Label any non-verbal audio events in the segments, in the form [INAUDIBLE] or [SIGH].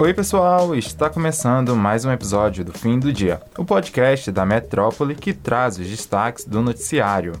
Oi, pessoal! Está começando mais um episódio do Fim do Dia, o podcast da Metrópole que traz os destaques do noticiário.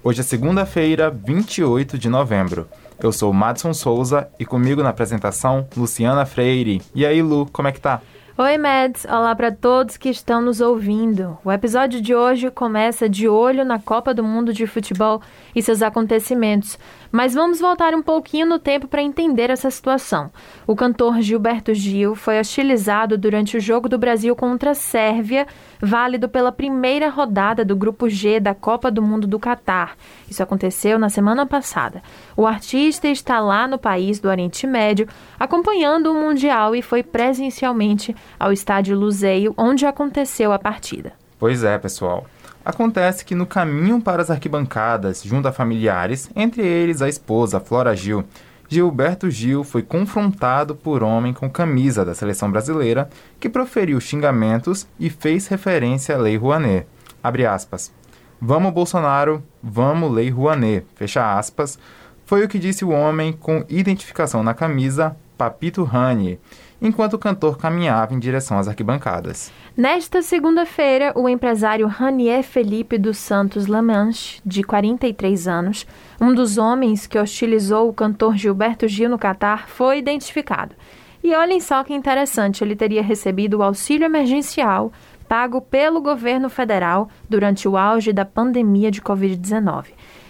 Hoje é segunda-feira, 28 de novembro. Eu sou o Madson Souza e comigo na apresentação, Luciana Freire. E aí, Lu, como é que tá? Oi, Mads! Olá para todos que estão nos ouvindo. O episódio de hoje começa de olho na Copa do Mundo de Futebol e seus acontecimentos. Mas vamos voltar um pouquinho no tempo para entender essa situação. O cantor Gilberto Gil foi hostilizado durante o jogo do Brasil contra a Sérvia, válido pela primeira rodada do Grupo G da Copa do Mundo do Catar. Isso aconteceu na semana passada. O artista está lá no país do Oriente Médio, acompanhando o Mundial e foi presencialmente ao estádio Luzeio, onde aconteceu a partida. Pois é, pessoal. Acontece que no caminho para as arquibancadas, junto a familiares, entre eles a esposa Flora Gil, Gilberto Gil foi confrontado por homem com camisa da seleção brasileira que proferiu xingamentos e fez referência à Lei Rouanet. Abre aspas. Vamos Bolsonaro, vamos Lei Rouanet. Fecha aspas. Foi o que disse o homem com identificação na camisa, Papito Rani, enquanto o cantor caminhava em direção às arquibancadas. Nesta segunda-feira, o empresário Ranier Felipe dos Santos Lamanche, de 43 anos, um dos homens que hostilizou o cantor Gilberto Gil no Catar, foi identificado. E olhem só que interessante, ele teria recebido o auxílio emergencial pago pelo governo federal durante o auge da pandemia de Covid-19.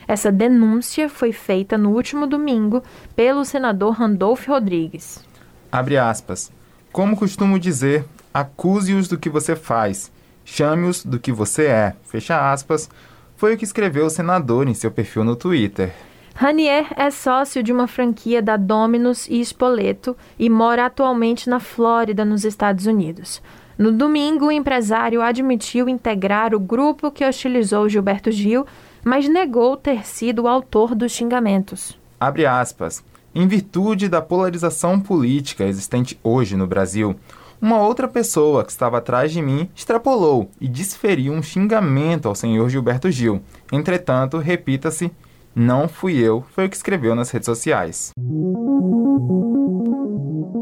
Essa denúncia foi feita no último domingo pelo senador Randolph Rodrigues. Abre aspas. Como costumo dizer, acuse-os do que você faz, chame-os do que você é. Fecha aspas. Foi o que escreveu o senador em seu perfil no Twitter. Ranier é sócio de uma franquia da Domino's e Spoleto e mora atualmente na Flórida, nos Estados Unidos. No domingo, o empresário admitiu integrar o grupo que hostilizou Gilberto Gil, mas negou ter sido o autor dos xingamentos. Abre aspas. Em virtude da polarização política existente hoje no Brasil, uma outra pessoa que estava atrás de mim extrapolou e desferiu um xingamento ao senhor Gilberto Gil. Entretanto, repita-se, não fui eu, foi o que escreveu nas redes sociais.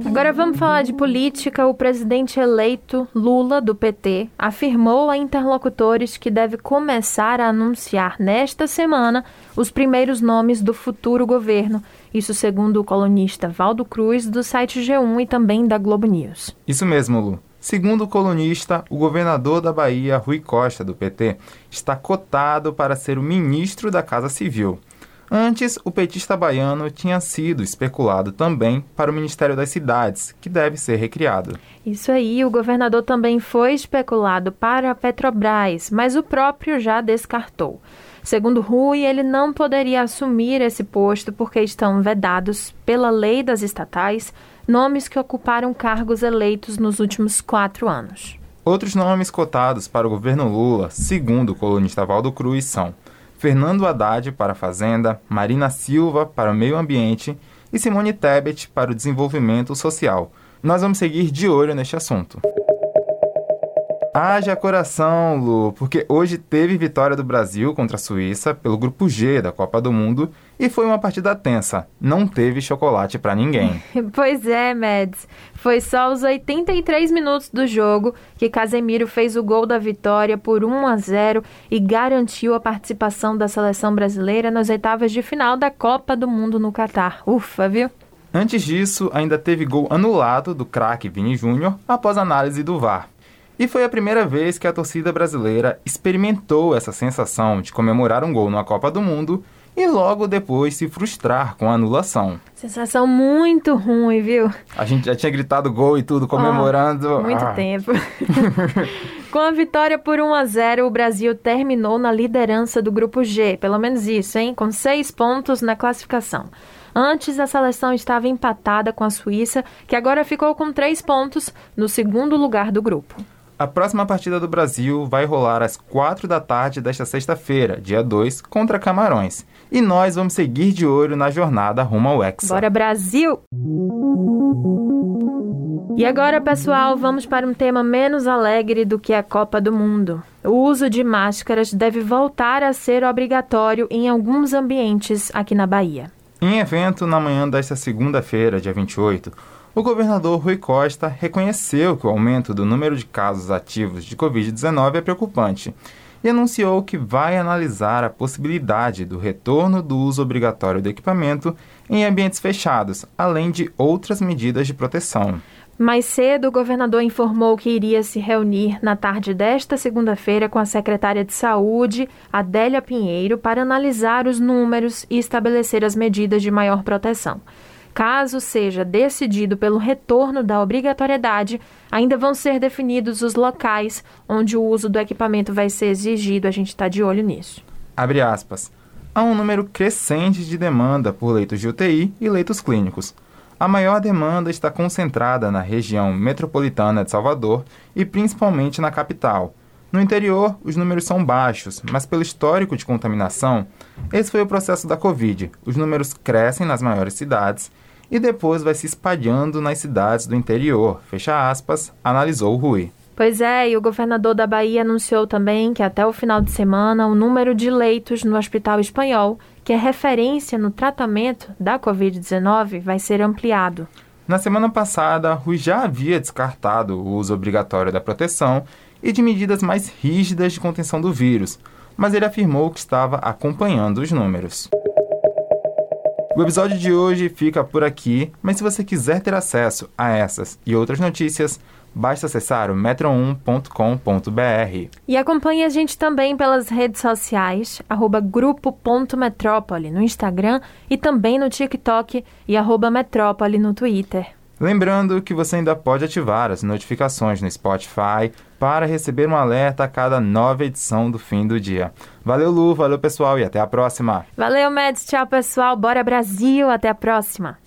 Agora vamos falar de política. O presidente eleito Lula, do PT, afirmou a interlocutores que deve começar a anunciar nesta semana os primeiros nomes do futuro governo. Isso segundo o colunista Valdo Cruz, do site G1 e também da Globo News. Isso mesmo, Lu. Segundo o colunista, o governador da Bahia, Rui Costa, do PT, está cotado para ser o ministro da Casa Civil. Antes, o petista baiano tinha sido especulado também para o Ministério das Cidades, que deve ser recriado. Isso aí, o governador também foi especulado para a Petrobras, mas o próprio já descartou. Segundo Rui, ele não poderia assumir esse posto porque estão vedados pela lei das estatais nomes que ocuparam cargos eleitos nos últimos quatro anos. Outros nomes cotados para o governo Lula, segundo o colunista Valdo Cruz, são Fernando Haddad para a Fazenda, Marina Silva para o Meio Ambiente e Simone Tebet para o Desenvolvimento Social. Nós vamos seguir de olho neste assunto. Haja coração, Lu, porque hoje teve vitória do Brasil contra a Suíça pelo grupo G da Copa do Mundo e foi uma partida tensa. Não teve chocolate para ninguém. [LAUGHS] pois é, Mads. Foi só os 83 minutos do jogo que Casemiro fez o gol da vitória por 1 a 0 e garantiu a participação da seleção brasileira nas oitavas de final da Copa do Mundo no Catar. Ufa, viu? Antes disso, ainda teve gol anulado do craque Vini Júnior após análise do VAR. E foi a primeira vez que a torcida brasileira experimentou essa sensação de comemorar um gol numa Copa do Mundo e logo depois se frustrar com a anulação. Sensação muito ruim, viu? A gente já tinha gritado gol e tudo comemorando. Oh, muito ah. tempo. [LAUGHS] com a vitória por 1 a 0, o Brasil terminou na liderança do grupo G, pelo menos isso, hein? Com seis pontos na classificação. Antes, a seleção estava empatada com a Suíça, que agora ficou com três pontos no segundo lugar do grupo. A próxima partida do Brasil vai rolar às 4 da tarde desta sexta-feira, dia 2, contra Camarões. E nós vamos seguir de olho na jornada rumo ao Hexa. Bora, Brasil! E agora, pessoal, vamos para um tema menos alegre do que a Copa do Mundo. O uso de máscaras deve voltar a ser obrigatório em alguns ambientes aqui na Bahia. Em evento na manhã desta segunda-feira, dia 28, o governador Rui Costa reconheceu que o aumento do número de casos ativos de Covid-19 é preocupante e anunciou que vai analisar a possibilidade do retorno do uso obrigatório do equipamento em ambientes fechados, além de outras medidas de proteção. Mais cedo, o governador informou que iria se reunir na tarde desta segunda-feira com a secretária de Saúde, Adélia Pinheiro, para analisar os números e estabelecer as medidas de maior proteção. Caso seja decidido pelo retorno da obrigatoriedade, ainda vão ser definidos os locais onde o uso do equipamento vai ser exigido. A gente está de olho nisso. Abre aspas. Há um número crescente de demanda por leitos de UTI e leitos clínicos. A maior demanda está concentrada na região metropolitana de Salvador e principalmente na capital. No interior, os números são baixos, mas pelo histórico de contaminação, esse foi o processo da Covid. Os números crescem nas maiores cidades e depois vai se espalhando nas cidades do interior. Fecha aspas, analisou o Rui. Pois é, e o governador da Bahia anunciou também que até o final de semana o número de leitos no Hospital Espanhol, que é referência no tratamento da Covid-19, vai ser ampliado. Na semana passada, Rui já havia descartado o uso obrigatório da proteção e de medidas mais rígidas de contenção do vírus, mas ele afirmou que estava acompanhando os números. O episódio de hoje fica por aqui, mas se você quiser ter acesso a essas e outras notícias, basta acessar o metro1.com.br. E acompanhe a gente também pelas redes sociais, arroba grupo.metrópole no Instagram e também no TikTok e arroba metrópole no Twitter. Lembrando que você ainda pode ativar as notificações no Spotify para receber um alerta a cada nova edição do fim do dia. Valeu, Lu, valeu pessoal e até a próxima. Valeu, Meds, tchau pessoal, bora Brasil, até a próxima.